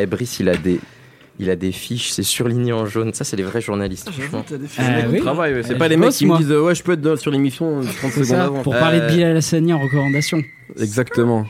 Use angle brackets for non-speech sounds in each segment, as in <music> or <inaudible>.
Eh, Brice, il a des, il a des fiches, c'est surligné en jaune. Ça, c'est les vrais journalistes. franchement. Ah, oui. Travail, c'est Euh, pas les mecs qui me moi. disent euh, ouais je peux être dans- sur l'émission euh, 30 C'est secondes ça, avant. pour parler de Euh, Bilal Hassani en recommandation. Exactement.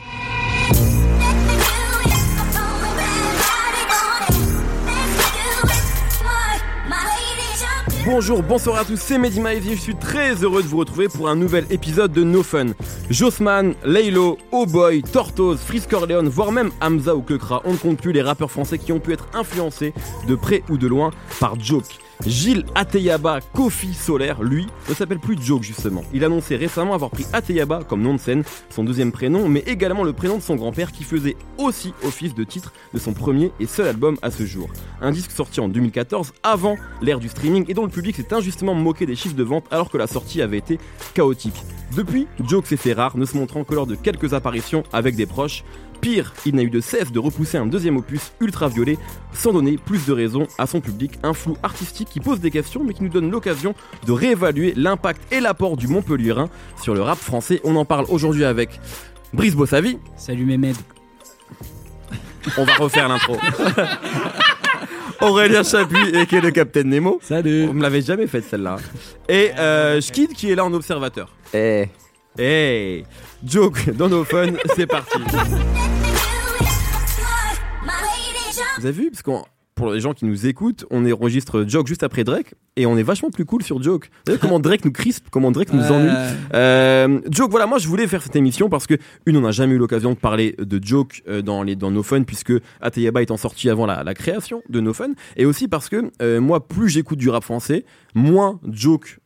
Bonjour, bonsoir à tous, c'est Mehdi Maizy, je suis très heureux de vous retrouver pour un nouvel épisode de No Fun. Jossman, Laylo, Oh Boy, Tortoise, Frisk Orleans, voire même Hamza ou Kekra, on ne compte plus les rappeurs français qui ont pu être influencés de près ou de loin par Joke. Gilles Ateyaba Kofi Solaire, lui, ne s'appelle plus Joke justement. Il annonçait récemment avoir pris Ateyaba comme nom de scène, son deuxième prénom, mais également le prénom de son grand-père qui faisait aussi office de titre de son premier et seul album à ce jour. Un disque sorti en 2014, avant l'ère du streaming, et dont le public s'est injustement moqué des chiffres de vente alors que la sortie avait été chaotique. Depuis, Joke s'est fait rare, ne se montrant que lors de quelques apparitions avec des proches. Pire, il n'a eu de cesse de repousser un deuxième opus ultraviolet sans donner plus de raison à son public, un flou artistique qui pose des questions mais qui nous donne l'occasion de réévaluer l'impact et l'apport du Montpellierin sur le rap français. On en parle aujourd'hui avec Brice Bossavi. Salut Mehmed. On va refaire l'intro. <laughs> Aurélien Chapuis et qui est le Capitaine Nemo. Salut. On me l'avait jamais faite celle-là. Et euh, Skid qui est là en observateur. Eh, Hey Joke dans nos fun, c'est parti. <laughs> Vous avez vu? Parce qu'on pour les gens qui nous écoutent, on enregistre Joke juste après Drake et on est vachement plus cool sur Joke. Vous savez comment Drake nous crispe, comment Drake nous ennuie Euh, Joke, voilà, moi je voulais faire cette émission parce que une, on n'a jamais eu l'occasion de parler de Joke euh, dans les dans No Fun puisque Ateyaba étant sorti avant la, la création de No Fun et aussi parce que euh, moi plus j'écoute du rap français, moins Joke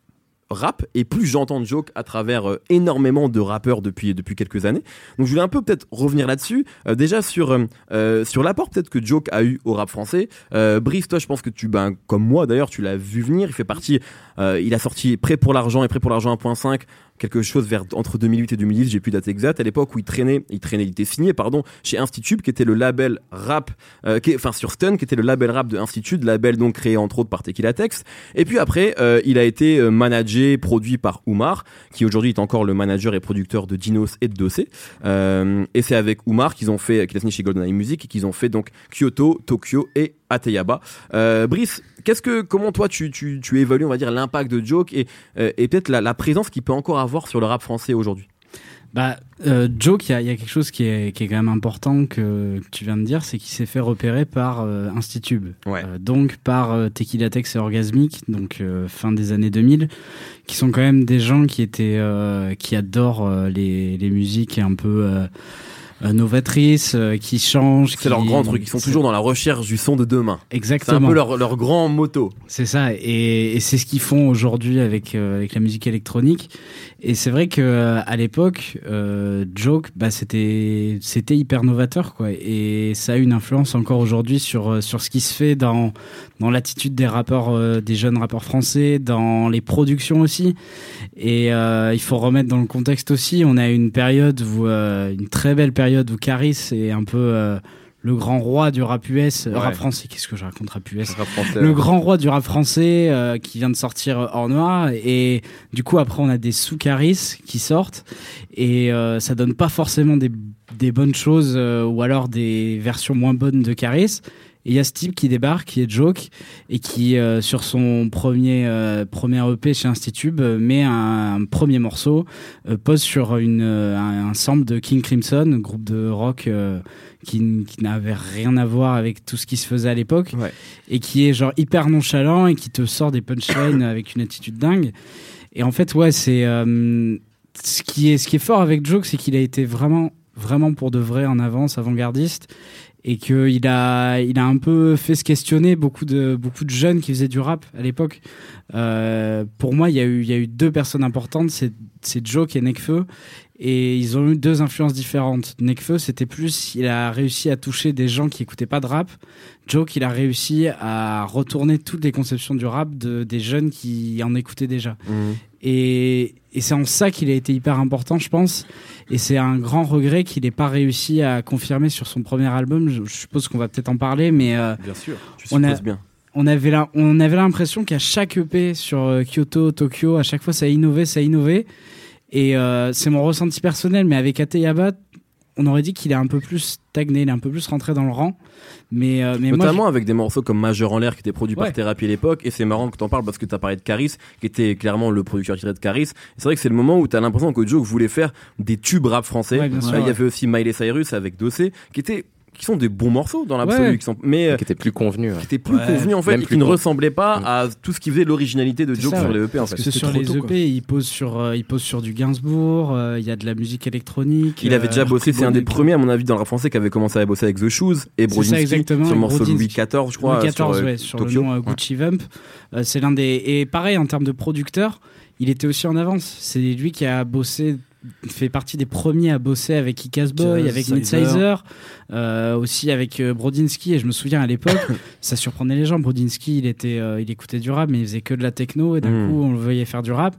rap et plus j'entends Joke à travers euh, énormément de rappeurs depuis depuis quelques années. Donc je voulais un peu peut-être revenir là-dessus. Euh, déjà sur euh, sur l'apport peut-être que Joke a eu au rap français. Brice, toi je pense que tu ben comme moi d'ailleurs tu l'as vu venir. Il fait partie. il a sorti Prêt pour l'argent et Prêt pour l'argent 1.5 quelque chose vers entre 2008 et 2010, j'ai plus date exacte, à l'époque où il traînait, il traînait, il était signé, pardon, chez Institut, qui était le label rap, euh, enfin sur Stun, qui était le label rap de Institut, label donc créé entre autres par Tequila Tex. Et puis après, euh, il a été euh, managé, produit par Oumar, qui aujourd'hui est encore le manager et producteur de Dinos et de Dossé. Et c'est avec Oumar qu'ils ont fait, qu'il a signé chez GoldenEye Music, et qu'ils ont fait donc Kyoto, Tokyo et Ateyaba. Euh, Brice, qu'est-ce que, comment toi tu, tu, tu évalues, on va dire, l'impact de Joke et, euh, et peut-être la, la présence qu'il peut encore avoir sur le rap français aujourd'hui? Bah, euh, Joke, il y, a- y a quelque chose qui est, qui est quand même important que, que tu viens de dire, c'est qu'il s'est fait repérer par euh, Institube. Ouais. Euh, donc par euh, Tequila Tex et Orgasmic, donc fin des années 2000, qui sont quand même des gens qui étaient, qui adorent les, les musiques un peu euh, euh, novatrices, qui changent. C'est qui- leur grand truc, ils sont toujours dans la recherche du son de demain. C'est un Exactement. peu leur, leur grand motto. C'est ça, et, et c'est ce qu'ils font aujourd'hui avec euh, avec la musique électronique. Et c'est vrai que euh, à l'époque, euh, Joke, bah c'était c'était hyper novateur quoi, et ça a une influence encore aujourd'hui sur sur ce qui se fait dans dans l'attitude des rappeurs, euh, des jeunes rappeurs français, dans les productions aussi. Et il faut remettre dans le contexte aussi, on a une période où une très belle période où Caris est un peu euh, le grand roi du rap US, Ouais. rap français. Qu'est-ce que je raconte rap US Rap français. le grand roi du rap français euh, qui vient de sortir Hors Noir et du coup après on a des sous Caris qui sortent et euh, ça donne pas forcément des, des bonnes choses euh, ou alors des versions moins bonnes de Caris et il y a ce type qui débarque qui est Joke et qui euh, sur son premier euh, premier EP chez Institube euh, met un, un premier morceau pose sur une un, un sample de King Crimson groupe de rock qui, n'avait rien à voir avec tout ce qui se faisait à l'époque Ouais. et qui est genre hyper nonchalant et qui te sort des punchlines <coughs> avec une attitude dingue. Et en fait, ouais, c'est ce qui est ce qui est fort avec Joke, c'est qu'il a été vraiment vraiment pour de vrai en avance, avant-gardiste et qu'il a il a un peu fait se questionner beaucoup de beaucoup de jeunes qui faisaient du rap à l'époque. Euh, pour moi, il y a eu il y a eu deux personnes importantes, c'est Joke et Nekfeu et ils ont eu deux influences différentes. Nekfeu, c'était plus, il a réussi à toucher des gens qui écoutaient pas de rap. Joke, il a réussi à retourner toutes les conceptions du rap de, des jeunes qui en écoutaient déjà. Mhm. Et, et c'est en ça qu'il a été hyper important, je pense. Et c'est un grand regret qu'il n'ait pas réussi à confirmer sur son premier album. Je, je suppose qu'on va peut-être en parler, mais euh, Bien sûr, tu On a- supposes bien. on avait la- on avait l'impression qu'à chaque EP sur euh, Kyoto, Tokyo, à chaque fois ça a innové, ça a innové. Et euh, c'est mon ressenti personnel, mais avec Ateyaba, on aurait dit qu'il est un peu plus stagné, il est un peu plus rentré dans le rang. Mais, euh, mais Notamment moi, avec des morceaux comme Majeur en l'air qui était produit Ouais. par Thérapie à l'époque. Et c'est marrant que t'en parles parce que t'as parlé de Caris, qui était clairement le producteur tiré de Caris. C'est vrai que c'est le moment où t'as l'impression que Joe voulait faire des tubes rap français. Ouais, bien sûr, Euh, Il y avait aussi Miley Cyrus avec Dossé, qui étaient qui sont des bons morceaux dans l'absolu, Ouais. qui sont, mais euh, qui était plus convenu. ouais. qui étaient plus Ouais. convenus en fait et qui ne ressemblaient pas Mm. à tout ce qui faisait l'originalité de Joe ça, sur ouais. les EP en fait. parce que c'était sur trop les tôt, EP, quoi. il pose sur, euh, il pose sur du Gainsbourg, euh, il y a de la musique électronique. Il avait euh, déjà bossé, c'est un des premiers à mon avis dans le rap français qui avait commencé à bosser avec The Shoes et Brodinski exactement, sur le morceau. Louis XIV je crois Louis sur, XIV, euh, sur Tokyo. le nom euh, Gucci Vamp. Euh, c'est l'un des et pareil en termes de producteur, il était aussi en avance. C'est lui qui a bossé, fait partie des premiers à bosser avec Icas Boy, Jazz, avec Sizer. Midsizer, euh, aussi avec euh, Brodinski. Et je me souviens à l'époque, <laughs> ça surprenait les gens. Brodinski, il était, euh, il écoutait du rap, mais il faisait que de la techno. Et d'un Mm. coup, on le voyait faire du rap.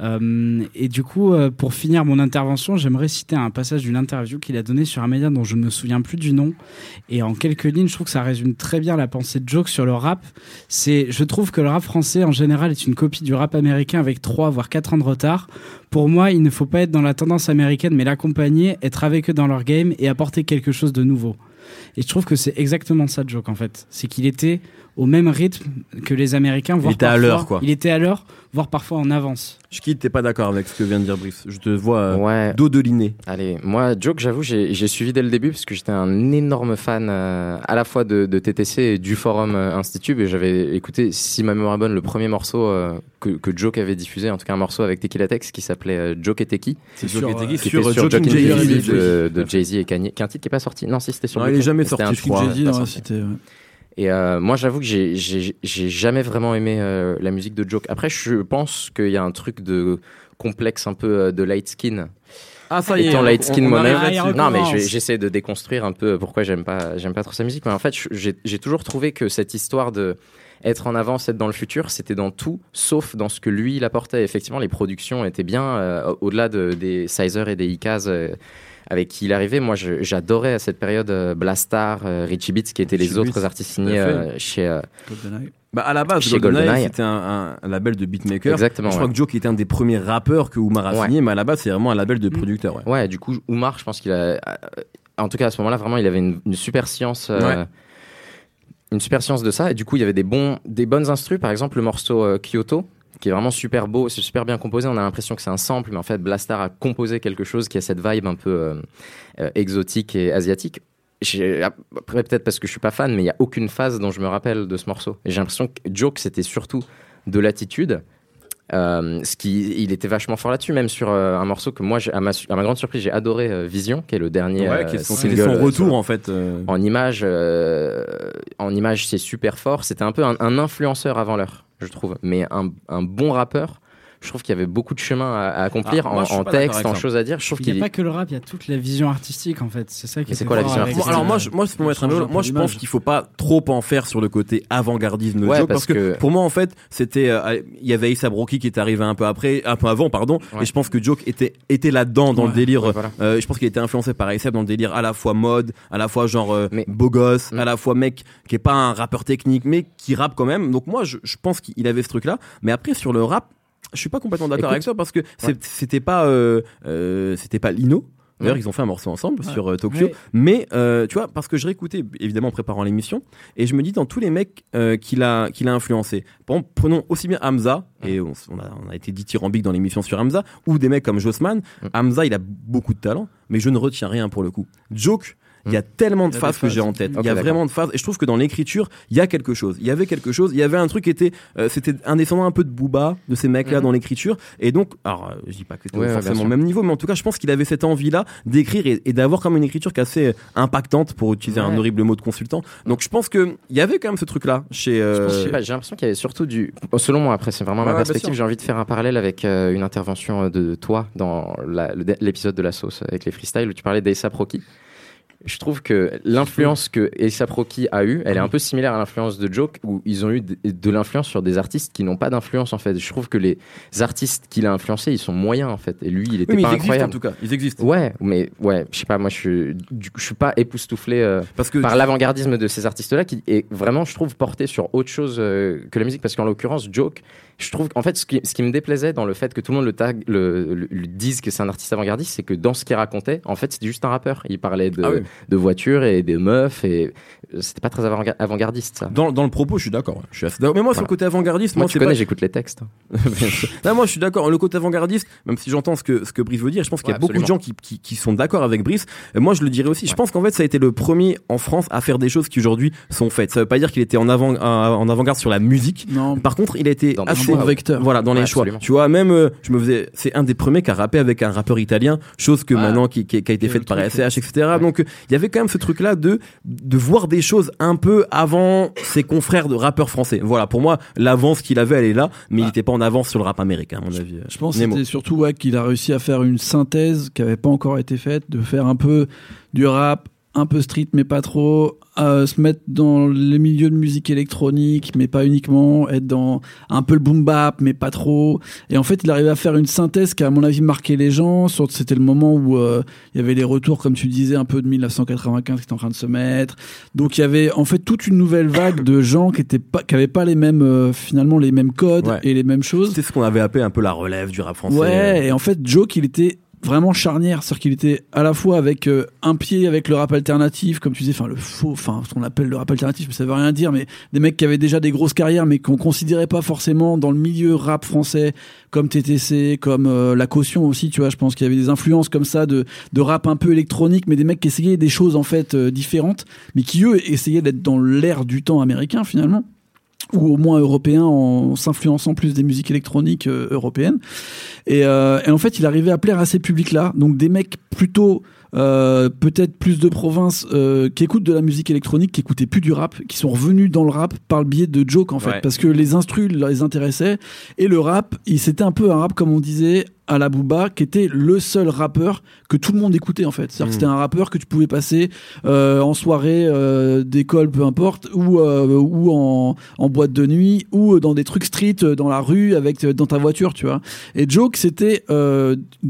Euh, et du coup, pour finir mon intervention, j'aimerais citer un passage d'une interview qu'il a donné sur un média dont je ne me souviens plus du nom. Et en quelques lignes, je trouve que ça résume très bien la pensée de Joke sur le rap. C'est, je trouve que le rap français en général est une copie du rap américain avec 3 voire 4 ans de retard. Pour moi, il ne faut pas être dans la tendance américaine, mais l'accompagner, être avec eux dans leur game et apporter quelque chose de nouveau. Et je trouve que c'est exactement ça, Joke, en fait. C'est qu'il était au même rythme que les Américains. voire était à l'heure, quoi. Il était à l'heure, voire parfois en avance. Je quitte, t'es pas d'accord avec ce que vient de dire Brice. Je te vois euh, Ouais. dos de l'inné. Allez, moi, Joke, j'avoue, j'ai j'ai suivi dès le début parce que j'étais un énorme fan euh, à la fois de, de TTC et du forum euh, Institut. Et j'avais écouté, si ma mémoire est bonne, le premier morceau euh, que, que Joke avait diffusé, en tout cas un morceau avec Tequila Tex qui s'appelait euh, Joke et Teki, C'est sur, euh, Ketegi qui sur, euh, sur Jay-Z. Jay-Z de, <laughs> de Jay-Z et Kanye, qui est un titre qui est pas sorti? Non, si c'était sur Non, il est jamais sorti, je crois. pas dans la cité. Et euh, moi, j'avoue que j'ai- j'ai j'ai jamais vraiment aimé euh, la musique de Joke. Après, je pense qu'il y a un truc de complexe un peu euh, de light skin. Ah ça y est. Étant light skin moi-même. Non, mais je j'essaie de déconstruire un peu pourquoi j'aime pas, j'aime pas trop sa musique. Mais en fait, je- j'ai j'ai toujours trouvé que cette histoire de être en avance, être dans le futur, c'était dans tout, sauf dans ce que lui il apportait. Effectivement, les productions étaient bien euh, au-delà de, des Sizer et des euh, avec qui il arrivait, moi j'adorais à cette période euh, Blastar, euh, Richie Beats, qui étaient les autres artistes signés euh, chez. GoldenEye. Bah à la base, GoldenEye, c'était un, un label de beatmaker. Exactement. Je crois ouais. que Joe qui était un des premiers rappeurs que Oumar a Ouais. signé, mais à la base c'est vraiment un label de Mm. producteurs. Ouais. Ouais, du coup, Oumar, je pense qu'il a. En tout cas, à ce moment-là, vraiment, il avait une, une super science. euh. Une super science de ça. Et du coup, il y avait des, bons, des bonnes instrus. Par exemple, le morceau euh, Kyoto, qui est vraiment super beau, c'est super bien composé. On a l'impression que c'est un sample, mais en fait, Blastar a composé quelque chose qui a cette vibe un peu euh, euh, exotique et asiatique. Après, peut-être parce que je suis pas fan, mais il y a aucune phase dont je me rappelle de ce morceau. J'ai l'impression que Joke, c'était surtout de l'attitude. Euh, ce qui, il était vachement fort là-dessus, même sur euh, un morceau que moi, à ma, su- à ma grande surprise, j'ai adoré euh, Vision, qui est le dernier Ouais, qui est son, single, c'était son retour sur- en fait. en image, en image, c'est super fort. C'était un peu un, un influenceur avant l'heure, je trouve, mais un, bon rappeur. Je trouve qu'il y avait beaucoup de chemin à, à accomplir Ah, moi, en, en texte, en choses à dire. Je trouve Il n'y qu'il a pas que le rap, il y a toute la vision artistique en fait. C'est ça qui c'est quoi la vision artistique alors moi, je, moi, pour mettre un moi je pense qu'il faut pas trop en faire sur le côté avant-gardisme de Ouais, Joe, parce parce que, que- pour moi en fait c'était euh, il y avait Issa Broki qui est arrivé un peu après, un peu avant pardon, Ouais. et je pense que Joke était était là-dedans dans le délire. Ouais, voilà. Euh, je pense qu'il était influencé par ASAP dans le délire à la fois mode, à la fois genre euh, Mais- beau gosse, Mm. à la fois mec qui est pas un rappeur technique mais qui rappe quand même. Donc moi je, je pense qu'il avait ce truc là, mais après sur le rap, je suis pas complètement d'accord avec toi parce que c'est- c'était pas euh, euh, c'était pas Lino. D'ailleurs, ils ont fait un morceau ensemble Ouais. sur euh, Tokyo. Ouais. Mais tu vois, parce que je réécoutais évidemment en préparant l'émission, et je me dis dans tous les mecs qu'il a qu'il a influencé. Par exemple, prenons aussi bien Hamza, et on a, on a été dithyrambique dans l'émission sur Hamza, ou des mecs comme Jossman. Mm. Hamza, il a beaucoup de talent, mais je ne retiens rien pour le coup. Joke. Il y a tellement de a phases que j'ai en tête. Il y a vraiment de phases. Et je trouve que dans l'écriture, il y a quelque chose. Il y avait quelque chose. Il y avait un truc qui était, euh, c'était un descendant un peu de Booba, de ces mecs-là Mhm. dans l'écriture. Et donc, alors, euh, je dis pas que c'était Ouais, forcément au même niveau, mais en tout cas, je pense qu'il avait cette envie-là d'écrire et, et d'avoir comme une écriture qui est assez euh, impactante, pour utiliser un horrible mot de consultant. Donc, je pense que il y avait quand même ce truc-là chez. euh, J'ai l'impression qu'il y avait surtout du. bon, Selon moi, après, c'est vraiment ma perspective. J'ai envie de faire un parallèle avec une intervention de toi dans l'épisode de la sauce avec les freestyles où tu parlais d'Aesop Rocky. Je trouve que l'influence que A$AP Rocky a eu, elle est un peu similaire à l'influence de Joke, où ils ont eu de, de l'influence sur des artistes qui n'ont pas d'influence en fait. Je trouve que les artistes qu'il a influencés, ils sont moyens en fait. Et lui, il était Oui, mais pas ils existent en incroyable. tout cas. Ils existent. Ouais, mais ouais, je sais pas, moi je suis, je suis pas époustouflé euh, Parce que par l'avant-gardisme de ces artistes-là qui est vraiment, je trouve, porté sur autre chose euh, que la musique. Parce qu'en l'occurrence, Joke, je trouve qu'en fait, ce qui, ce qui me déplaisait dans le fait que tout le monde le, tag, le, le- le dise que c'est un artiste avant-gardiste, c'est que dans ce qu'il racontait, en fait, c'était juste un rappeur. Il parlait de, Ah oui. de voitures et des meufs et c'était pas très avant- avant-gardiste ça. dans, dans le propos, je suis d'accord. Je suis assez d'accord. Mais moi, sur le côté avant-gardiste, Moi, moi, tu connais, pas. j'écoute les textes. <laughs> Non, moi, je suis d'accord. Le côté avant-gardiste, même si j'entends ce que, ce que Brice veut dire, je pense qu'il y a Ouais, beaucoup de gens qui, qui, qui sont d'accord avec Brice. Euh, Moi, je le dirais aussi. Je pense qu'en fait, ça a été le premier en France à faire des choses qui aujourd'hui sont faites. Ça veut pas dire qu'il était en avant, en avant-garde sur la musique. Non, Par contre, il a été Dans bon vecteur. Voilà, dans les choix. absolument. Tu vois, même, euh, je me faisais, c'est un des premiers qui a rappé avec un rappeur italien, chose que maintenant qui, qui, qui a été faite par SCH, etc. Donc, euh, il y avait quand même ce truc-là de, de voir des choses un peu avant ses confrères de rappeurs français. Voilà, pour moi, l'avance qu'il avait, elle est là, mais il Ah. était pas en avance sur le rap américain, à mon avis. Je pense que c'était surtout ouais, qu'il a réussi à faire une synthèse qui n'avait pas encore été faite, de faire un peu du rap, un peu street, mais pas trop, euh, se mettre dans les milieux de musique électronique, mais pas uniquement, être dans un peu le boom bap, mais pas trop. Et en fait, il arrivait à faire une synthèse qui, a, à mon avis, marqué les gens. C'était le moment où euh, il y avait les retours, comme tu disais, un peu de 1995 qui étaient en train de se mettre. Donc il y avait en fait toute une nouvelle vague de gens qui étaient pas, qui avaient pas les mêmes, euh, finalement, les mêmes codes Ouais. et les mêmes choses. C'était ce qu'on avait appelé un peu la relève du rap français. Ouais, et en fait, Joke, il était vraiment charnière, c'est-à-dire qu'il était à la fois avec euh, un pied avec le rap alternatif, comme tu disais, enfin le faux, enfin ce qu'on appelle le rap alternatif, mais ça veut rien dire, mais des mecs qui avaient déjà des grosses carrières, mais qu'on considérait pas forcément dans le milieu rap français, comme TTC, comme euh, la caution aussi, tu vois, je pense qu'il y avait des influences comme ça de, de rap un peu électronique, mais des mecs qui essayaient des choses en fait euh, différentes, mais qui eux essayaient d'être dans l'air du temps américain finalement ou au moins européen en s'influençant plus des musiques électroniques euh, européennes. Et, euh, et en fait, il arrivait à plaire à ces publics-là, donc des mecs plutôt euh, peut-être plus de province euh, qui écoutent de la musique électronique, qui écoutaient plus du rap, qui sont revenus dans le rap par le biais de Joke en fait, Ouais. parce que les instrus les intéressaient et le rap, il c'était un peu un rap comme on disait à la Booba, qui était le seul rappeur que tout le monde écoutait en fait. C'est-à-dire que Mm. c'était un rappeur que tu pouvais passer euh, en soirée euh, d'école, peu importe, ou euh, ou en, en boîte de nuit, ou dans des trucs street dans la rue avec dans ta voiture, tu vois. Et Joke, c'était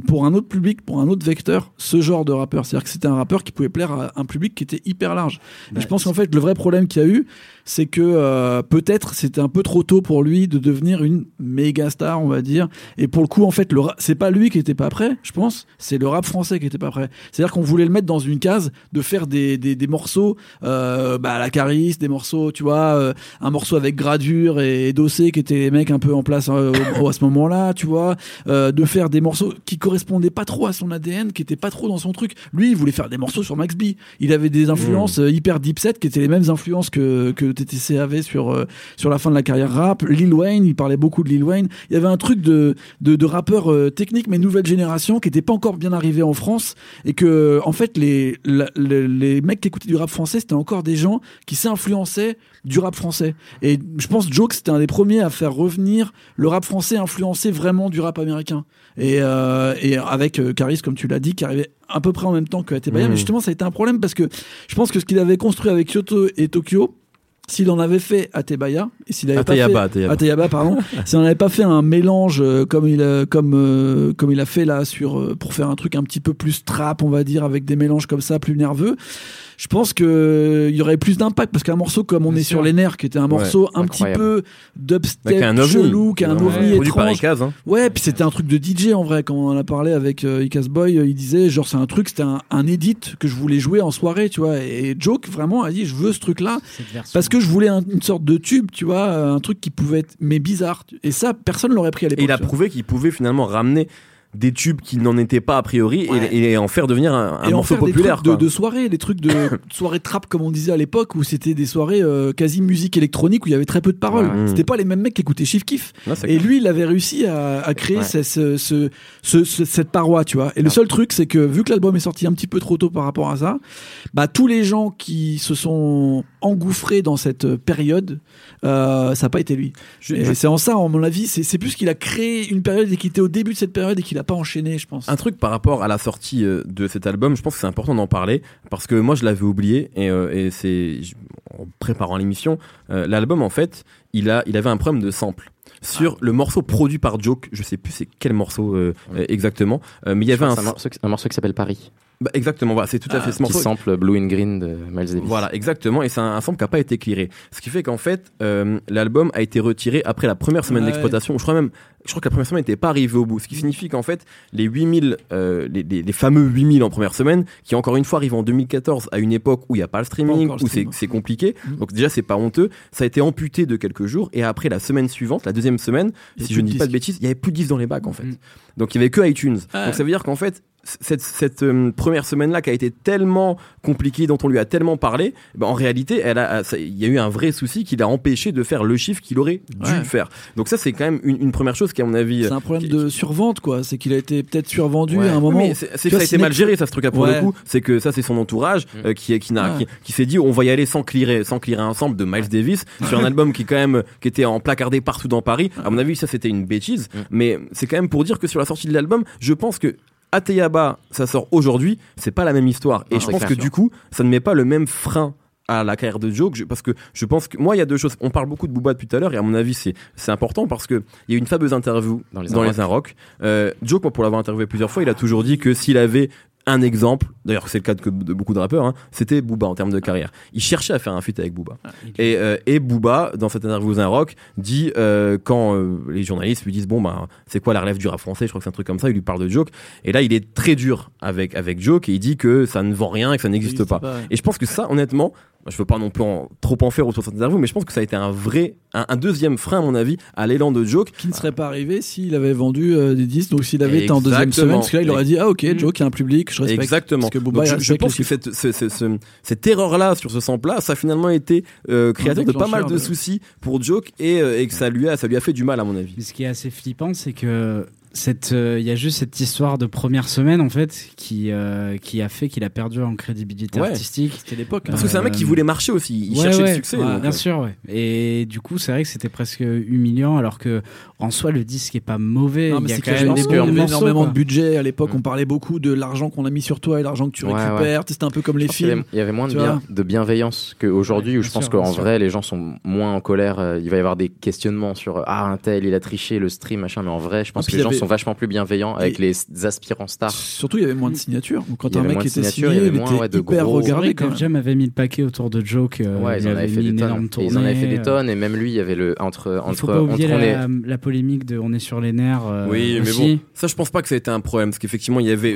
pour un autre public, pour un autre vecteur, ce genre de rappeur. C'est-à-dire que c'était un rappeur qui pouvait plaire à un public qui était hyper large. Et je pense qu'en fait, le vrai problème qu'il y a eu, c'est que euh, peut-être c'était un peu trop tôt pour lui de devenir une méga star, on va dire. Et pour le coup, en fait, le c'est pas lui qui était pas prêt, je pense. C'est le rap français qui était pas prêt. C'est-à-dire qu'on voulait le mettre dans une case de faire des, des, des morceaux, euh, bah, à la Caris, des morceaux, tu vois, euh, un morceau avec Gradure et, Dossé qui étaient les mecs un peu en place euh, au- à ce moment-là, tu vois, euh, de faire des morceaux qui correspondaient pas trop à son ADN, qui étaient pas trop dans son truc. Lui, il voulait faire des morceaux sur Max B. Il avait des influences euh, hyper deep set qui étaient les mêmes influences que, que TTC avait sur, sur la fin de la carrière rap. Lil Wayne, il parlait beaucoup de Lil Wayne. Il y avait un truc de, de, de rappeur euh, technique, mais nouvelle génération, qui était pas encore bien arrivé en France. Et que, en fait, les, la- les, les mecs qui écoutaient du rap français, c'était encore des gens qui s'influençaient du rap français. Et je pense Joke, c'était un des premiers à faire revenir le rap français influencé vraiment du rap américain. Et, euh, et avec euh, Caris, comme tu l'as dit, qui arrivait à peu près en même temps que Atebaya. Mhm. Mais justement, ça a été un problème parce que je pense que ce qu'il avait construit avec Kyoto et Tokyo, s'il en avait fait à Tebaya, et s'il avait pas fait Ateyaba, Ateyaba. Ateyaba, pardon. <laughs> si on n'avait pas fait un mélange euh, comme il a, comme euh, comme il a fait là sur euh, pour faire un truc un petit peu plus trap, on va dire, avec des mélanges comme ça, plus nerveux. Je pense que euh, il y aurait plus d'impact parce qu'un morceau comme On Bien est sûr. sur les nerfs, qui était un morceau un petit peu Bah, dubstep, qui est un ovni. chelou, qui est un ovni Produit par étrange. Ekaz, hein. Ouais, puis c'était un truc de DJ en vrai. Quand on en a parlé avec euh, Icas Boy, euh, il disait genre c'est un truc, c'était un, un edit que je voulais jouer en soirée, tu vois. Et Joke vraiment a dit je veux ce truc là parce que je voulais un- une sorte de tube, tu vois, euh, un truc qui pouvait être mais bizarre. Et ça, personne l'aurait pris à Et l'époque. il a prouvé qu'il pouvait finalement ramener des tubes qui n'en étaient pas a priori Ouais. et, et en faire devenir un, un et en morceau faire des populaire. trucs de, quoi. de soirée, des trucs de <laughs> soirée trap comme on disait à l'époque où c'était des soirées euh, quasi musique électronique où il y avait très peu de paroles. Ouais. C'était pas les mêmes mecs qui écoutaient Chief Kiff. Non, Et lui, il avait réussi à, à créer Ouais. ce- ce- ce- ce- ce- cette paroi, tu vois. Et le seul truc, c'est que vu que l'album est sorti un petit peu trop tôt par rapport à ça, bah tous les gens qui se sont engouffrés dans cette période, euh, ça n'a pas été lui. Je- Et je- c'est en ça, à mon avis, c'est plus qu'il a créé une période et qu'il était au début de cette période et qu'il a a pas enchaîné, je pense. Un truc par rapport à la sortie euh, de cet album, je pense que c'est important d'en parler parce que moi je l'avais oublié et, euh, et c'est en préparant l'émission, euh, l'album en fait, il a, il avait un problème de sample sur le morceau produit par Joke. Je sais plus c'est quel morceau euh, exactement, euh, mais il y avait un, morceau, un morceau qui s'appelle Paris, bah, exactement, voilà, c'est tout à fait ce qui morceau. sample Blue and Green de Miles Davis. Voilà, exactement, et c'est un, un sample qui n'a pas été clearé. Ce qui fait qu'en fait, euh, l'album a été retiré après la première semaine Ouais. d'exploitation. Je crois même, je crois que la première semaine n'était pas arrivée au bout. Ce qui signifie qu'en fait, les 8000, euh, les, les, les fameux 8000 en première semaine, qui encore une fois arrivent en 2014 à une époque où il n'y a pas le streaming, Pas où c'est stream. c'est compliqué. Mhm. Donc déjà, c'est pas honteux. Ça a été amputé de quelques jours, et après la semaine suivante, la deuxième semaine, si je de ne dis pas de bêtises, il y avait plus de disques dans les bacs en fait. Mhm. Donc il y avait que iTunes. Ah. Donc ça veut dire qu'en fait, cette, cette euh, première semaine-là qui a été tellement compliquée, dont on lui a tellement parlé, ben, en réalité, elle a, ça- il y a eu un vrai souci qui l'a empêché de faire le chiffre qu'il aurait dû Ouais. faire. Donc ça, c'est quand même une, une première chose qui, à mon avis, C'est un problème qui- de survente, quoi. C'est qu'il a été peut-être survendu Ouais. à un moment. Oui, mais c'est c'est Tu que ça a été mal géré, ça, ce truc-là, pour Ouais. le coup. C'est que ça, c'est son entourage Mm. euh, qui, qui, n'a- Ouais. qui, qui s'est dit, on va y aller sans clearer, sans clearer un sample de Miles Davis <laughs> sur un album qui, quand même, qui était en placardé partout dans Paris. À mon avis, ça, c'était une bêtise. Mm. Mais c'est quand même pour dire que sur la sortie de l'album, je pense que Ateyaba, ça sort aujourd'hui, c'est pas la même histoire. Et Non, je pense que du coup, ça ne met pas le même frein à la carrière de Joke je- parce que je pense que moi il y a deux choses. On parle beaucoup de Booba depuis tout à l'heure et à mon avis c'est c'est important parce que il y a eu une fameuse interview Dans les dans les euh, Joke moi pour l'avoir interviewé plusieurs fois il a toujours dit que s'il avait un exemple, d'ailleurs c'est le cas de, de beaucoup de rappeurs, hein, c'était Booba en termes de carrière. Il cherchait à faire un feat avec Booba. Et, euh, et Booba, dans cette interview aux Rock, dit euh, quand euh, les journalistes lui disent bon bah c'est quoi la relève du rap français, je crois que c'est un truc comme ça, il lui parle de Joke. Et là il est très dur avec avec Joke et il dit que ça ne vend rien et que ça n'existe pas. ouais. Et je pense que ça, honnêtement, je veux pas non plus en- trop en faire autour de cette interview, mais je pense que ça a été un vrai, un, un deuxième frein à mon avis à l'élan de Joke. Qui ne serait pas arrivé s'il avait vendu euh, des disques, donc s'il avait été en deuxième semaine, parce que là il aurait dit ah ok Mm. Joe qui a un public, je respecte. Exactement. Parce que Booba, Donc, il je, je pense que cette, ce- ce- ce- cette erreur-là sur ce sample-là, ça a finalement été euh, créateur de pas mal de soucis pour Joke et, euh, et que ça lui a, ça lui a fait du mal à mon avis. Mais ce qui est assez flippant, c'est que cette, euh, il y a juste cette histoire de première semaine en fait qui euh, qui a fait qu'il a perdu en crédibilité Ouais. artistique. C'était l'époque. Parce que c'est un mec qui Euh, voulait marcher aussi, il Ouais, cherchait ouais, le succès. bien euh, sûr, ouais. Et du coup, c'est vrai que c'était presque humiliant, alors que en soi, le disque est pas mauvais. Non, il mais y a c'est quand que même des bons morceaux, énormément quoi. de budget à l'époque. On parlait beaucoup de l'argent qu'on a mis sur toi et l'argent que tu Ouais, récupères. C'était un peu comme les films. Il y avait moins de, bien- bienveillance qu'aujourd'hui, Ouais, où je pense qu'en vrai, les gens sont moins en colère. euh, Il va y avoir des questionnements sur euh, Ah, un tel, il a triché, le stream, machin. Mais en vrai, je pense que les il gens avait- sont vachement plus bienveillants avec les aspirants stars. Surtout, il y avait moins de signatures. Donc, quand Il un mec était signé, il y avait il moins, était hyper regardé quand. Jam avait mis le paquet autour de Joke. euh, Ouais, il ils en avait avaient fait des tonnes. Ils en avaient fait des tonnes. Et même lui, il y avait le entre Il entre polémique de On est sur les nerfs. euh, Oui, mais bon, ça je pense pas que ça a été un problème, parce qu'effectivement il y avait.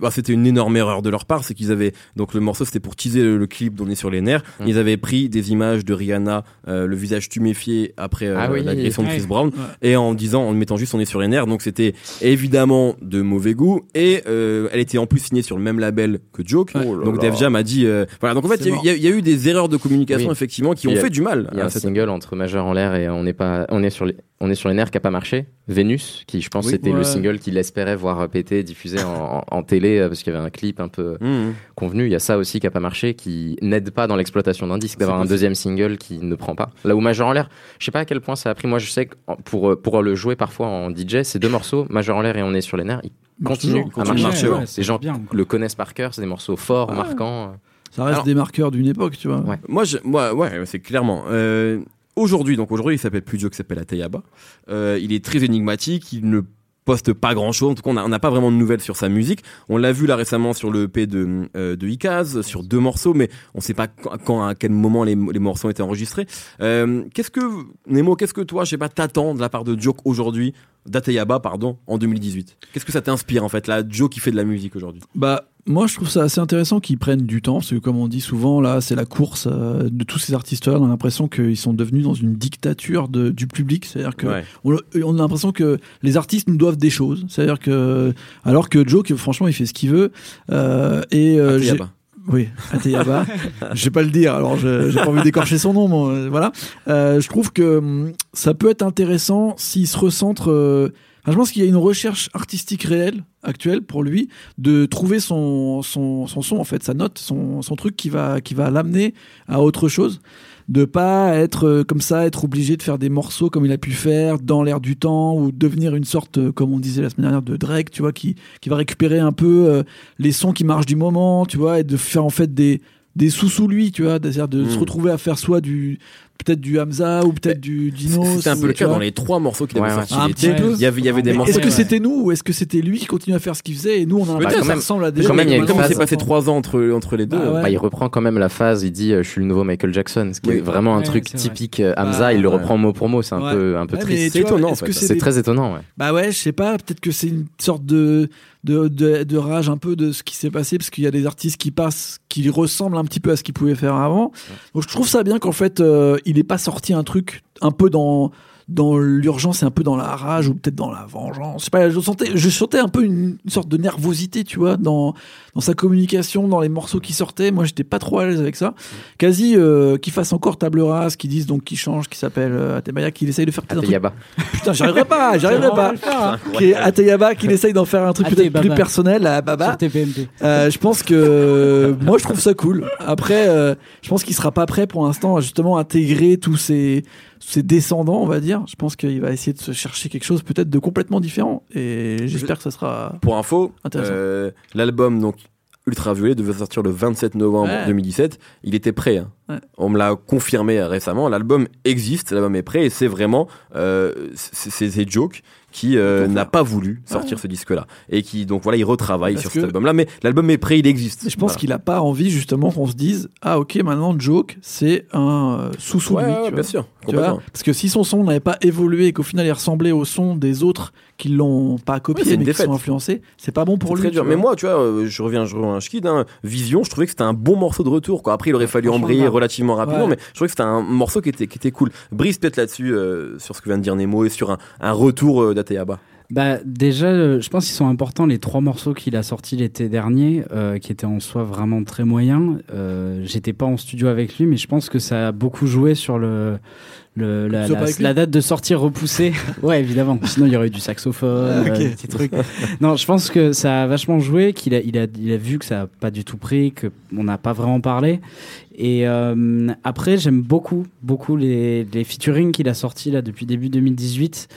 Bah, C'était une énorme erreur de leur part, c'est qu'ils avaient donc le morceau c'était pour teaser le, le clip d'On est sur les nerfs. Mm. Ils avaient pris des images de Rihanna, euh, le visage tuméfié après euh, Ah oui, l'agression de. Chris Brown, Ouais. et en disant en mettant juste On est sur les nerfs. Donc c'était évidemment de mauvais goût, et euh, elle était en plus signée sur le même label que Joke. Ouais. Oh là Donc là. Def Jam a dit euh, voilà donc en fait il y a eu- y, y a des erreurs de communication Oui. effectivement qui ont fait du mal Il y a un cette- single entre Majeur en l'air et on n'est pas, on est sur les, on est sur les nerfs qui a pas marché. Vénus, qui je pense Oui. c'était Ouais. le single qu'il espérait voir péter, diffusé en, en- en télé euh, parce qu'il y avait un clip un peu Mmh. convenu. Il y a ça aussi qui a pas marché, qui n'aide pas dans l'exploitation d'un disque d'avoir un deuxième single qui ne prend pas. Là où Majeur en l'air, je sais pas à quel point ça a pris. Moi, je sais que pour euh, pour le jouer parfois en DJ, ces deux morceaux, Majeur en l'air et on est sur les nerfs, ils continuent toujours, à continue marcher. ouais. ouais, Les gens bien. le connaissent par cœur. C'est des morceaux forts, Ouais. marquants. Ça reste Alors- des marqueurs d'une époque, tu vois. Ouais. Moi, je, moi, ouais, c'est clairement. Euh, aujourd'hui, donc aujourd'hui, il s'appelle plus Joe, qui s'appelle Ateyaba. Euh, il est très énigmatique. Il ne poste pas grand chose. En tout cas, on n'a pas vraiment de nouvelles sur sa musique. On l'a vu là récemment sur le EP de, euh, de Ikaz, sur deux morceaux, mais on sait pas quand, à quel moment les, les morceaux ont été enregistrés. Euh, qu'est-ce que, Nemo, qu'est-ce que toi, je sais pas, t'attends de la part de Joke aujourd'hui, d'Ateyaba, pardon, en 2018 Qu'est-ce que ça t'inspire, en fait, là, Joe qui fait de la musique aujourd'hui? Bah, moi, je trouve ça assez intéressant qu'ils prennent du temps, parce que comme on dit souvent, là, c'est la course euh, de tous ces artistes-là. On a l'impression qu'ils sont devenus dans une dictature de, du public. C'est-à-dire que Ouais. on, on a l'impression que les artistes nous doivent des choses. C'est-à-dire que, alors que Joe, que, franchement, il fait ce qu'il veut. Euh, et euh, oui, Ateyaba. <laughs> je vais pas le dire, alors j'ai pas envie d'écorcher son nom, moi, euh, voilà. Euh, je trouve que hum, ça peut être intéressant s'il se recentre Enfin, je pense qu'il y a une recherche artistique réelle actuelle pour lui de trouver son, son, son son en fait, sa note, son, son truc qui va, qui va l'amener à autre chose de pas être euh, comme ça, être obligé de faire des morceaux comme il a pu faire dans l'air du temps ou devenir une sorte, euh, comme on disait la semaine dernière, de Drake, tu vois, qui, qui va récupérer un peu euh, les sons qui marchent du moment, tu vois, et de faire en fait des des sous-sous lui, tu vois, c'est-à-dire de se Mm. retrouver à faire soit du peut-être du Hamza ou peut-être du Dino. C'était un peu le cas dans les trois morceaux qu'il avait sortis. Un Il y avait, il y avait des morceaux. Est-ce que Ouais. c'était nous ou est-ce que c'était lui qui continue à faire ce qu'il faisait et nous on a Peut-être, l'impression que quand ça même. ressemble à des Quand même, il y a une Comme s'est passé trois ans entre, entre les deux. Bah ouais. Bah, il reprend quand même la phase, il dit euh, je suis le nouveau Michael Jackson, ce qui Oui. est vraiment un truc typique euh, Hamza, Bah, il le ouais. reprend mot pour mot, c'est un Ouais. peu un peu Ouais, triste. C'est étonnant, en C'est très étonnant. Bah ouais, je sais pas, peut-être que c'est une sorte de, de, de, de rage un peu de ce qui s'est passé, parce qu'il y a des artistes qui passent, qui ressemblent un petit peu à ce qu'ils pouvaient faire avant. Donc je trouve ça bien qu'en fait, euh, il ait pas sorti un truc un peu dans dans l'urgence et un peu dans la rage ou peut-être dans la vengeance. Je sais pas, je sentais, je sentais un peu une, une sorte de nervosité, tu vois, dans dans sa communication, dans les morceaux qui sortaient. Moi, j'étais pas trop à l'aise avec ça. Quasi euh, qu'il fasse encore table rase, qu'il dise donc qu'il change, qu'il s'appelle euh, Atebaya, qu'il essaye de faire peut-être un truc Ateyaba. Putain, j'arriverai pas, j'arriverai pas. hein. Qui est Ateyaba, qu'il essaye d'en faire un truc peut-être plus personnel à Baba. Euh, je pense que moi je trouve ça cool. Après, euh, je pense qu'il sera pas prêt pour l'instant à justement intégrer tous ses, ses descendants, on va dire. Je pense qu'il va essayer de se chercher quelque chose peut-être de complètement différent. Et j'espère que ça sera. Pour info, euh, l'album donc Ultraviolet devait sortir le 27 novembre Ouais. 2017. Il était prêt. hein. Ouais. On me l'a confirmé récemment. L'album existe, l'album est prêt et c'est vraiment euh, c'est Joke qui euh, n'a pas voulu sortir ce disque-là et qui donc voilà il retravaille Parce sur cet album-là. Mais l'album est prêt, il existe. Je pense Voilà. qu'il a pas envie justement qu'on se dise ah ok maintenant Joke c'est un euh, sous-sous lui. tu bien vois. sûr. Tu vois complètement. Parce que si son son n'avait pas évolué et qu'au final il ressemblait au son des autres qui l'ont pas copié une mais qui sont influencés, c'est pas bon pour lui. très dur. Mais moi, tu vois, euh, je reviens, je reviens à Schkid, hein. Vision, je trouvais que c'était un bon morceau de retour. Quoi. Après, il aurait fallu embrayer relativement rapidement, Ouais. mais je trouvais que c'était un morceau qui était, qui était cool. Brise peut-être là-dessus, euh, sur ce que vient de dire Nemo et sur un, un retour euh, d'Ateyaba. Bah déjà, euh, je pense qu'ils sont importants les trois morceaux qu'il a sortis l'été dernier, euh, qui étaient en soi vraiment très moyens. Euh, J'étais pas en studio avec lui, mais je pense que ça a beaucoup joué sur le, le la, date de sortie repoussée. <laughs> ouais, évidemment. Sinon, il y aurait eu du saxophone, Ah, euh, des petits trucs. Non, je pense que ça a vachement joué, qu'il a, il a, il a vu que ça a pas du tout pris, que on n'a pas vraiment parlé. Et euh, après, j'aime beaucoup, beaucoup les, les featuring qu'il a sortis là depuis début 2018.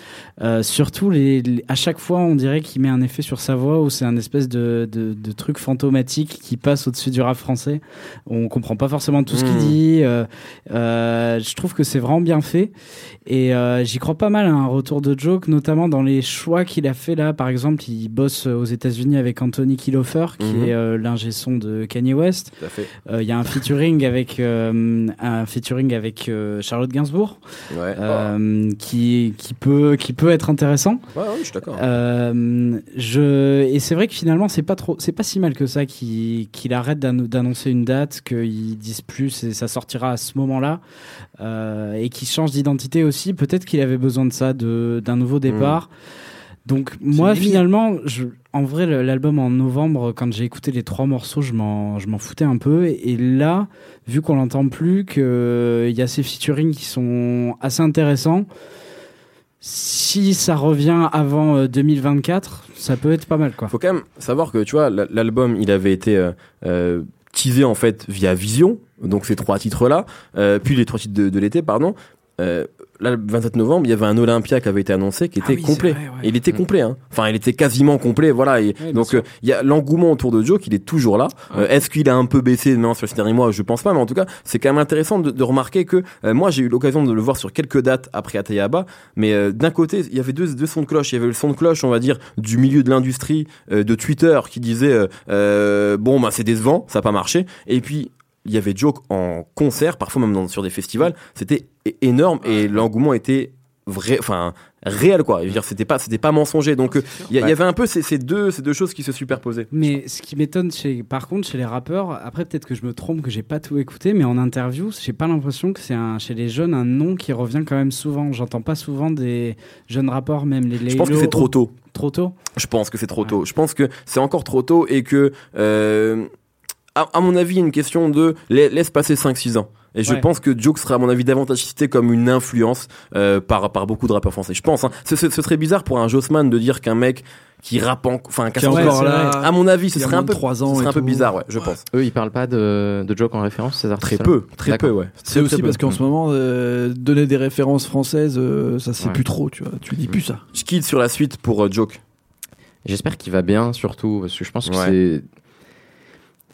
Euh, surtout, les, les- à chaque fois, on dirait qu'il met un effet sur sa voix ou c'est un espèce de, de, de truc fantomatique qui passe au-dessus du rap français. On comprend pas forcément tout ce qu'il Mm. dit. Je trouve que c'est vraiment bien fait. Et euh, j'y crois pas mal à un retour de Joke, notamment dans les choix qu'il a fait là. Par exemple, il bosse aux États-Unis avec Anthony Kilofer, qui Mhm. est euh, l'ingé son de Kanye West. Euh, Il y a un featuring avec euh, un featuring avec euh, Charlotte Gainsbourg Ouais. euh, qui qui peut qui peut être intéressant. Ouais, ouais, je suis d'accord. Euh, je et c'est vrai que finalement c'est pas trop c'est pas si mal que ça qu'il qu'il arrête d'ann- d'annoncer une date qu'ils disent plus et ça sortira à ce moment-là euh, et qu'il change d'identité aussi peut-être qu'il avait besoin de ça de d'un nouveau départ donc moi finalement je, en vrai l'album en novembre quand j'ai écouté les trois morceaux je m'en je m'en foutais un peu et, et là vu qu'on l'entend plus que il y a ces featuring qui sont assez intéressants si ça revient avant euh, 2024, ça peut être pas mal quoi. Faut quand même savoir que, tu vois, l'album, il avait été euh, euh, teasé en fait via Vision, donc ces trois titres-là, euh, puis les trois titres de, de l'été, pardon. Euh, là, le 27 novembre, il y avait un Olympia qui avait été annoncé, qui Ah était oui, complet. vrai, ouais. Et il était Mm. complet, hein. Enfin, il était quasiment complet, voilà. Et donc, euh, il y a l'engouement autour de Joe, qu'il est toujours là. Euh, Est-ce qu'il a un peu baissé? Maintenant sur ces derniers mois Je pense pas, mais en tout cas, c'est quand même intéressant de, de remarquer que euh, moi, j'ai eu l'occasion de le voir sur quelques dates après Ateyaba, mais euh, d'un côté, il y avait deux, deux sons de cloche. Il y avait le son de cloche, on va dire, du milieu de l'industrie, euh, de Twitter, qui disait euh, euh, bon, bah, c'est décevant, ça n'a pas marché. Et puis il y avait Joke en concert, parfois même dans- sur des festivals, c'était énorme et l'engouement était vrai, enfin réel quoi. Je veux dire, c'était pas, c'était pas mensonger. Donc euh, il y, avait un peu ces, ces deux, ces deux choses qui se superposaient. Mais ce qui m'étonne, chez, par contre, chez les rappeurs, après peut-être que je me trompe, que j'ai pas tout écouté, mais en interview, j'ai pas l'impression que c'est un, chez les jeunes un nom qui revient quand même souvent. J'entends pas souvent des jeunes rappeurs, même les. Je pense que c'est trop tôt. Trop tôt. Je pense que c'est trop tôt. Je pense que c'est encore trop tôt et que euh, à, à mon avis, une question de la- laisse passer 5-6 ans. Et je pense que Joke sera, à mon avis, davantage cité comme une influence euh, par, par beaucoup de rappeurs français. Je pense. Hein. Ce, ce- ce serait bizarre pour un Jossman de dire qu'un mec qui rappe, en- enfin, qui encore là. à mon avis, ce serait un peu, trois ce ans serait et un peu bizarre, ouais, je pense. Eux, ils parlent pas de, de joke en référence, ces artistes Très peu, très peu, ouais. C'est aussi peu. parce qu'en ce moment, euh, donner des références françaises, euh, ça c'est Ouais. plus trop, tu vois. Tu dis plus ça. Je quitte sur la suite pour euh, Joke. J'espère qu'il va bien, surtout, parce que je pense que Ouais. c'est.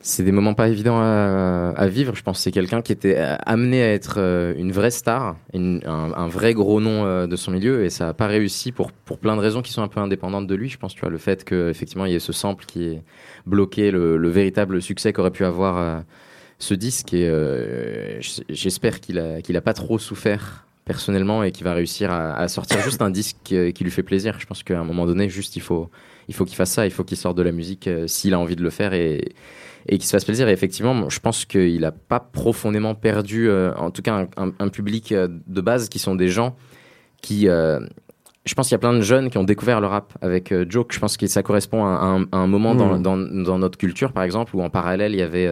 C'est des moments pas évidents à, vivre. Je pense que c'est quelqu'un qui était euh, amené à être euh, une vraie star, un, vrai gros nom euh, de son milieu, et ça n'a pas réussi pour, pour plein de raisons qui sont un peu indépendantes de lui. Je pense, tu vois, le fait qu'effectivement il y ait ce sample qui est bloqué le, le véritable succès qu'aurait pu avoir ce disque, et j'espère qu'il a, qu'il a pas trop souffert personnellement et qu'il va réussir à, sortir juste un disque qui, lui fait plaisir. Je pense qu'à un moment donné, juste il faut, il faut qu'il fasse ça, il faut qu'il sorte de la musique s'il a envie de le faire et, et qu'il se fasse plaisir. Et effectivement, je pense qu'il n'a pas profondément perdu, euh, en tout cas, un, un- un public euh, de base qui sont des gens qui. euh, je pense qu'il y a plein de jeunes qui ont découvert le rap avec Joke. Je pense que ça correspond à un, à un moment dans, Mm. dans, dans notre culture, par exemple, où en parallèle, il y avait,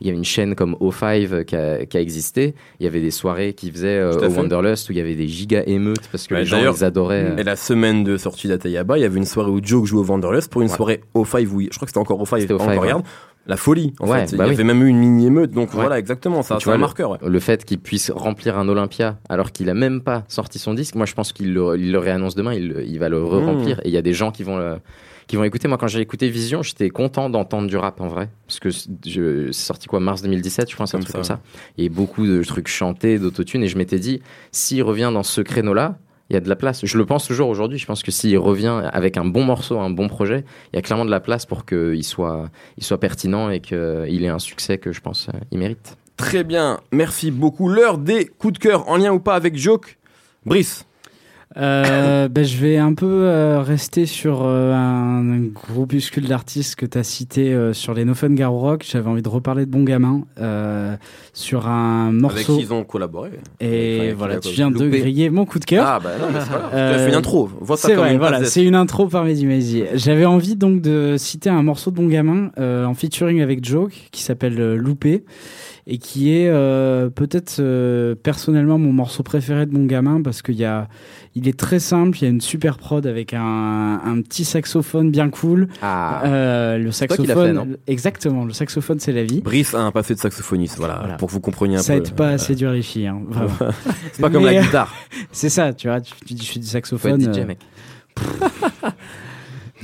il y avait une chaîne comme O5 qui a, qui a existé. Il y avait des soirées qui faisaient au. Wanderlust où il y avait des giga émeutes parce que Ouais, les gens ils adoraient. Et la semaine de sortie d'Atayaba, il y avait une soirée où Joke jouait au Wanderlust pour une Ouais. soirée au 5 où je crois que c'était encore au 5 C'était au on Five, regarde. La folie, en Ouais, fait. bah il y oui. avait même eu une mini émeute, donc Ouais. voilà, exactement. Ça, Tu c'est un marqueur. ouais. le fait qu'il puisse remplir un Olympia alors qu'il a même pas sorti son disque, moi je pense qu'il le, réannonce demain, il, va le re-remplir. Et il y a des gens qui vont, le- qui vont écouter. Moi quand j'ai écouté Vision, j'étais content d'entendre du rap en vrai. Parce que c'est sorti quoi, mars 2017, je pense, un Comme truc ça, comme ça. Y a beaucoup de trucs chantés, d'autotune. Et je m'étais dit, s'il revient dans ce créneau-là, il y a de la place. Je le pense toujours aujourd'hui. Je pense que s'il revient avec un bon morceau, un bon projet, il y a clairement de la place pour qu'il soit, il soit pertinent et qu'il ait un succès que je pense euh, il mérite. Très bien, merci beaucoup. L'heure des coups de cœur en lien ou pas avec Joke. Brice, Euh, ben, je vais un peu euh, rester sur euh, un, groupuscule d'artistes que tu as cité euh, sur les No Fun Garo Rock. J'avais envie de reparler de Bon Gamin euh, sur un avec morceau. qui ils ont collaboré. Et Enfin, voilà, tu viens de griller mon coup de cœur. Ah bah non, mais c'est. Euh, fait une intro. C'est vrai, une voilà, c'est une intro par Mehdi. J'avais envie donc de citer un morceau de Bon Gamin euh, en featuring avec Joke qui s'appelle euh, Loupé et qui est euh, peut-être euh, personnellement mon morceau préféré de Bon Gamin parce qu'il y a, il est très simple, il y a une super prod avec un, un petit saxophone bien cool. Ah, Euh, le toi qui saxophone, l'as fait, non? exactement, le saxophone c'est la vie. Brice a un passé de saxophoniste, voilà, Voilà. pour que vous compreniez un Ça peu. aide pas séduire les filles, hein. <laughs> C'est pas comme la guitare. <laughs> C'est ça, tu vois, tu, tu suis du saxophone. DJ, mec.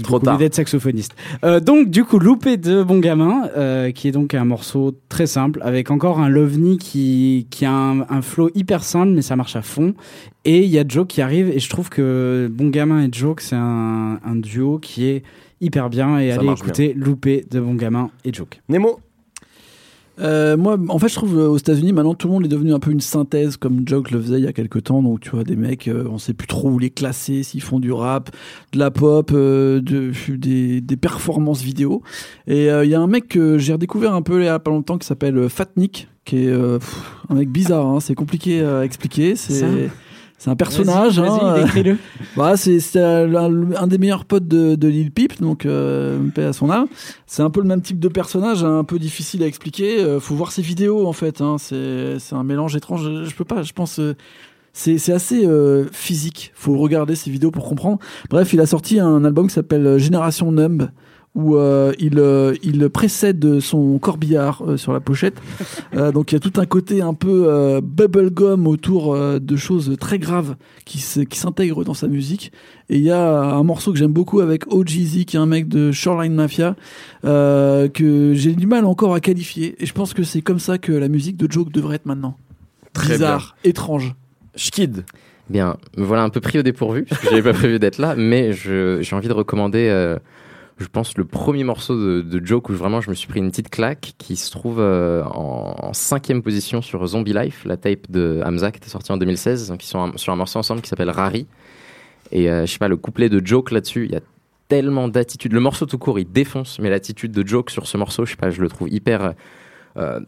Trop tard. d'être saxophoniste. Euh, donc du coup loupé de Bon Gamin, euh, qui est donc un morceau très simple avec encore un Lovni qui qui a un, un flow hyper simple mais ça marche à fond. Et il y a Joe qui arrive et je trouve que Bon Gamin et Joe c'est un, un duo qui est hyper bien et allez écouter loupé de Bon Gamin et Joke. Nemo, Euh, moi, en fait, je trouve euh, aux États-Unis maintenant tout le monde est devenu un peu une synthèse comme Joke le faisait il y a quelques temps. Donc, tu vois, des mecs, euh, on sait plus trop où les classer, s'ils font du rap, de la pop, euh, de, des, des performances vidéo. Et euh, il y a un mec que j'ai redécouvert un peu il y a pas longtemps qui s'appelle euh, Fatnik, qui est pff, un mec bizarre. hein, c'est compliqué à expliquer. C'est c'est un personnage. Hein, euh, <laughs> bah, c'est c'est un, un des meilleurs potes de, de Lil Peep, donc euh, paix à son âme. C'est un peu le même type de personnage, hein, un peu difficile à expliquer. Euh, faut voir ses vidéos en fait. Hein. C'est c'est un mélange étrange. Je, je peux pas. Je pense. euh, c'est c'est assez euh, physique. Faut regarder ses vidéos pour comprendre. Bref, il a sorti un album qui s'appelle Génération Numb où euh, il, euh, il précède son corbillard euh, sur la pochette. <laughs> Euh, donc il y a tout un côté un peu euh, bubblegum autour euh, de choses très graves qui se- qui s'intègrent dans sa musique. Et il y a un morceau que j'aime beaucoup avec OGZ, qui est un mec de Shoreline Mafia, euh, que j'ai du mal encore à qualifier. Et je pense que c'est comme ça que la musique de Joke devrait être maintenant. Très Bizarre, étrange. Schkid. Bien, me voilà un peu pris au dépourvu, parce que j'avais pas <laughs> prévu d'être là, mais j'ai envie de recommander, euh, je pense, le premier morceau de, Joke où vraiment je me suis pris une petite claque, qui se trouve euh, en, cinquième position sur Zombie Life, la tape de Hamza qui était sortie en 2016, donc sont sur un morceau ensemble qui s'appelle Rari. Et euh, je sais pas, le couplet de Joke là-dessus, il y a tellement d'attitude. Le morceau tout court, il défonce, mais l'attitude de Joke sur ce morceau, je sais pas, je le trouve hyper. euh,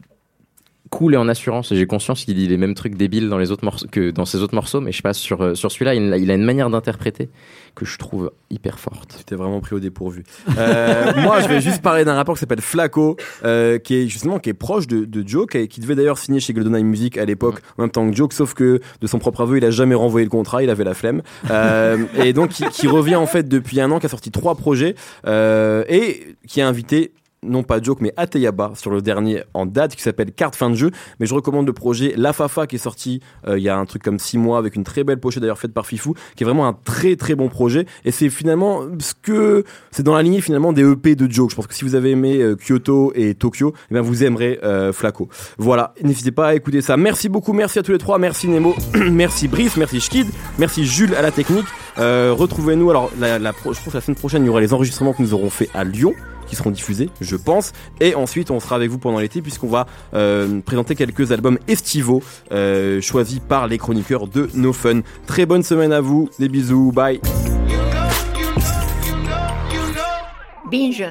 cool et en assurance. Et j'ai conscience qu'il dit les mêmes trucs débiles dans les autres morceaux que dans ses autres morceaux, mais je sais pas sur euh, sur celui-là, il, a- il a une manière d'interpréter que je trouve hyper forte. T'es vraiment pris au dépourvu. Euh, <laughs> moi, je vais juste parler d'un rapport qui s'appelle Flaco, euh, qui est justement qui est proche de, de Joke et qui devait d'ailleurs signer chez GoldenEye Music à l'époque, en même temps que Joke, sauf que de son propre aveu, il a jamais renvoyé le contrat, il avait la flemme. Euh, et donc, qui, qui revient en fait depuis un an, qui a sorti trois projets et qui a invité non pas Joke mais Ateyaba sur le dernier en date qui s'appelle Carte fin de jeu. Mais je recommande le projet La Fafa qui est sorti euh, il y a un truc comme six mois avec une très belle pochette d'ailleurs faite par Fifou qui est vraiment un très très bon projet. Et c'est finalement ce que c'est dans la lignée finalement des EP de Joke. Je pense que si vous avez aimé euh, Kyoto et Tokyo eh vous aimerez euh, Flaco. Voilà. N'hésitez pas à écouter ça. Merci beaucoup. Merci à tous les trois. Merci Nemo. <clears throat> Merci Brice. Merci Schkid. Merci Jules à la technique. Retrouvez-nous. Alors la, je pense que la semaine prochaine il y aura les enregistrements que nous aurons fait à Lyon qui seront diffusés, je pense. Et ensuite, on sera avec vous pendant l'été puisqu'on va euh, présenter quelques albums estivaux euh, choisis par les chroniqueurs de No Fun. Très bonne semaine à vous, des bisous, bye. Binge.